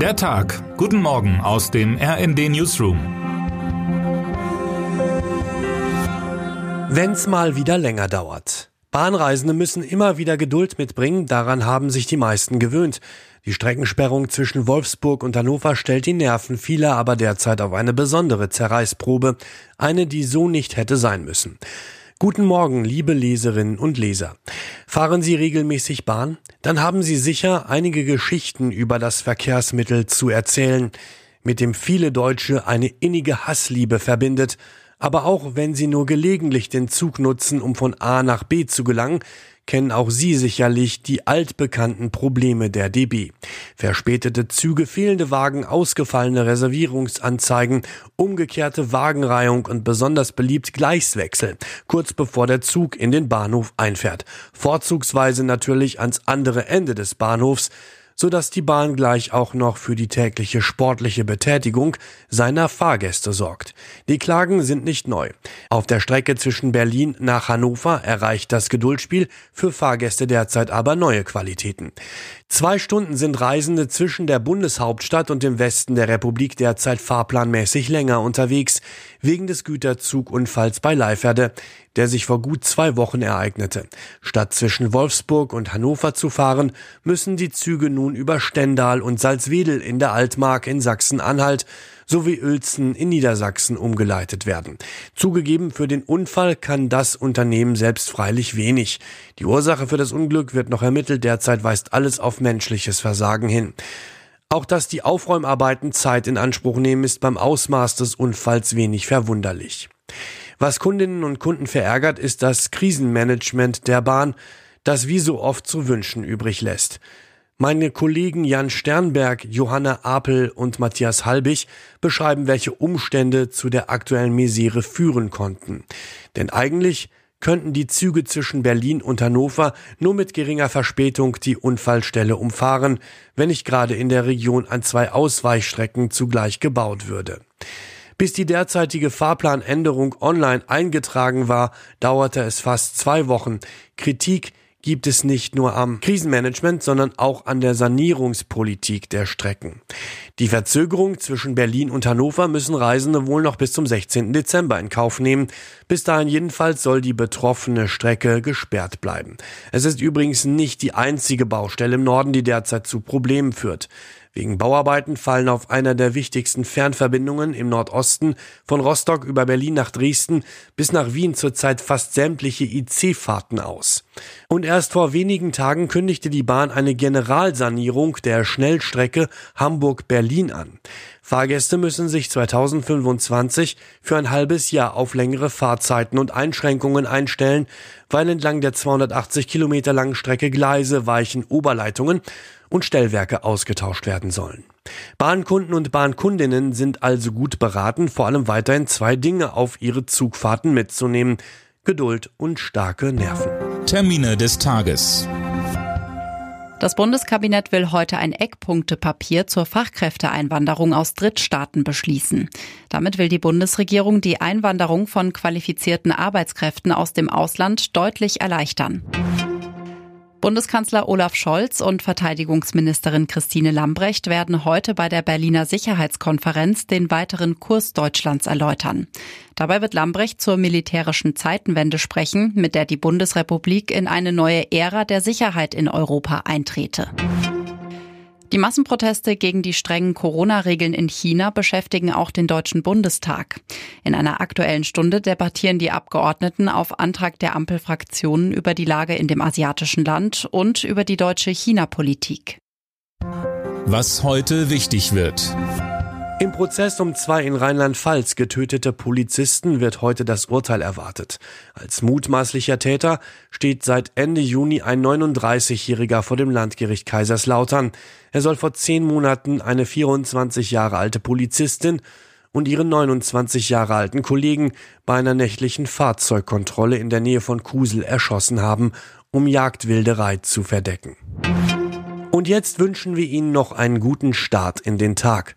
Der Tag. Guten Morgen aus dem RND Newsroom. Wenn's mal wieder länger dauert. Bahnreisende müssen immer wieder Geduld mitbringen, daran haben sich die meisten gewöhnt. Die Streckensperrung zwischen Wolfsburg und Hannover stellt die Nerven vieler aber derzeit auf eine besondere Zerreißprobe, eine, die so nicht hätte sein müssen. Guten Morgen, liebe Leserinnen und Leser. Fahren Sie regelmäßig Bahn? Dann haben Sie sicher einige Geschichten über das Verkehrsmittel zu erzählen, mit dem viele Deutsche eine innige Hassliebe verbindet. Aber auch wenn Sie nur gelegentlich den Zug nutzen, um von A nach B zu gelangen, kennen auch Sie sicherlich die altbekannten Probleme der DB. Verspätete Züge, fehlende Wagen, ausgefallene Reservierungsanzeigen, umgekehrte Wagenreihung und besonders beliebt Gleiswechsel, kurz bevor der Zug in den Bahnhof einfährt. Vorzugsweise natürlich ans andere Ende des Bahnhofs, so dass die Bahn gleich auch noch für die tägliche sportliche Betätigung seiner Fahrgäste sorgt. Die Klagen sind nicht neu. Auf der Strecke zwischen Berlin nach Hannover erreicht das Geduldspiel für Fahrgäste derzeit aber neue Qualitäten. Zwei Stunden sind Reisende zwischen der Bundeshauptstadt und dem Westen der Republik derzeit fahrplanmäßig länger unterwegs, wegen des Güterzugunfalls bei Leiferde, der sich vor gut zwei Wochen ereignete. Statt zwischen Wolfsburg und Hannover zu fahren, müssen die Züge nun über Stendal und Salzwedel in der Altmark in Sachsen-Anhalt sowie Uelzen in Niedersachsen umgeleitet werden. Zugegeben, für den Unfall kann das Unternehmen selbst freilich wenig. Die Ursache für das Unglück wird noch ermittelt. Derzeit weist alles auf menschliches Versagen hin. Auch dass die Aufräumarbeiten Zeit in Anspruch nehmen, ist beim Ausmaß des Unfalls wenig verwunderlich. Was Kundinnen und Kunden verärgert, ist das Krisenmanagement der Bahn, das wie so oft zu wünschen übrig lässt. Meine Kollegen Jan Sternberg, Johanna Apel und Matthias Halbig beschreiben, welche Umstände zu der aktuellen Misere führen konnten. Denn eigentlich könnten die Züge zwischen Berlin und Hannover nur mit geringer Verspätung die Unfallstelle umfahren, wenn nicht gerade in der Region an zwei Ausweichstrecken zugleich gebaut würde. Bis die derzeitige Fahrplanänderung online eingetragen war, dauerte es fast zwei Wochen. Kritik gibt es nicht nur am Krisenmanagement, sondern auch an der Sanierungspolitik der Strecken. Die Verzögerung zwischen Berlin und Hannover müssen Reisende wohl noch bis zum 16. Dezember in Kauf nehmen. Bis dahin jedenfalls soll die betroffene Strecke gesperrt bleiben. Es ist übrigens nicht die einzige Baustelle im Norden, die derzeit zu Problemen führt. Wegen Bauarbeiten fallen auf einer der wichtigsten Fernverbindungen im Nordosten von Rostock über Berlin nach Dresden bis nach Wien zurzeit fast sämtliche IC-Fahrten aus. Und erst vor wenigen Tagen kündigte die Bahn eine Generalsanierung der Schnellstrecke Hamburg-Berlin an. Fahrgäste müssen sich 2025 für ein halbes Jahr auf längere Fahrzeiten und Einschränkungen einstellen, weil entlang der 280 Kilometer langen Strecke Gleise, Weichen, Oberleitungen und Stellwerke ausgetauscht werden sollen. Bahnkunden und Bahnkundinnen sind also gut beraten, vor allem weiterhin zwei Dinge auf ihre Zugfahrten mitzunehmen. Geduld und starke Nerven. Termine des Tages. Das Bundeskabinett will heute ein Eckpunktepapier zur Fachkräfteeinwanderung aus Drittstaaten beschließen. Damit will die Bundesregierung die Einwanderung von qualifizierten Arbeitskräften aus dem Ausland deutlich erleichtern. Bundeskanzler Olaf Scholz und Verteidigungsministerin Christine Lambrecht werden heute bei der Berliner Sicherheitskonferenz den weiteren Kurs Deutschlands erläutern. Dabei wird Lambrecht zur militärischen Zeitenwende sprechen, mit der die Bundesrepublik in eine neue Ära der Sicherheit in Europa eintrete. Die Massenproteste gegen die strengen Corona-Regeln in China beschäftigen auch den Deutschen Bundestag. In einer aktuellen Stunde debattieren die Abgeordneten auf Antrag der Ampelfraktionen über die Lage in dem asiatischen Land und über die deutsche China-Politik. Was heute wichtig wird. Im Prozess um zwei in Rheinland-Pfalz getötete Polizisten wird heute das Urteil erwartet. Als mutmaßlicher Täter steht seit Ende Juni ein 39-Jähriger vor dem Landgericht Kaiserslautern. Er soll vor zehn Monaten eine 24 Jahre alte Polizistin und ihren 29 Jahre alten Kollegen bei einer nächtlichen Fahrzeugkontrolle in der Nähe von Kusel erschossen haben, um Jagdwilderei zu verdecken. Und jetzt wünschen wir Ihnen noch einen guten Start in den Tag.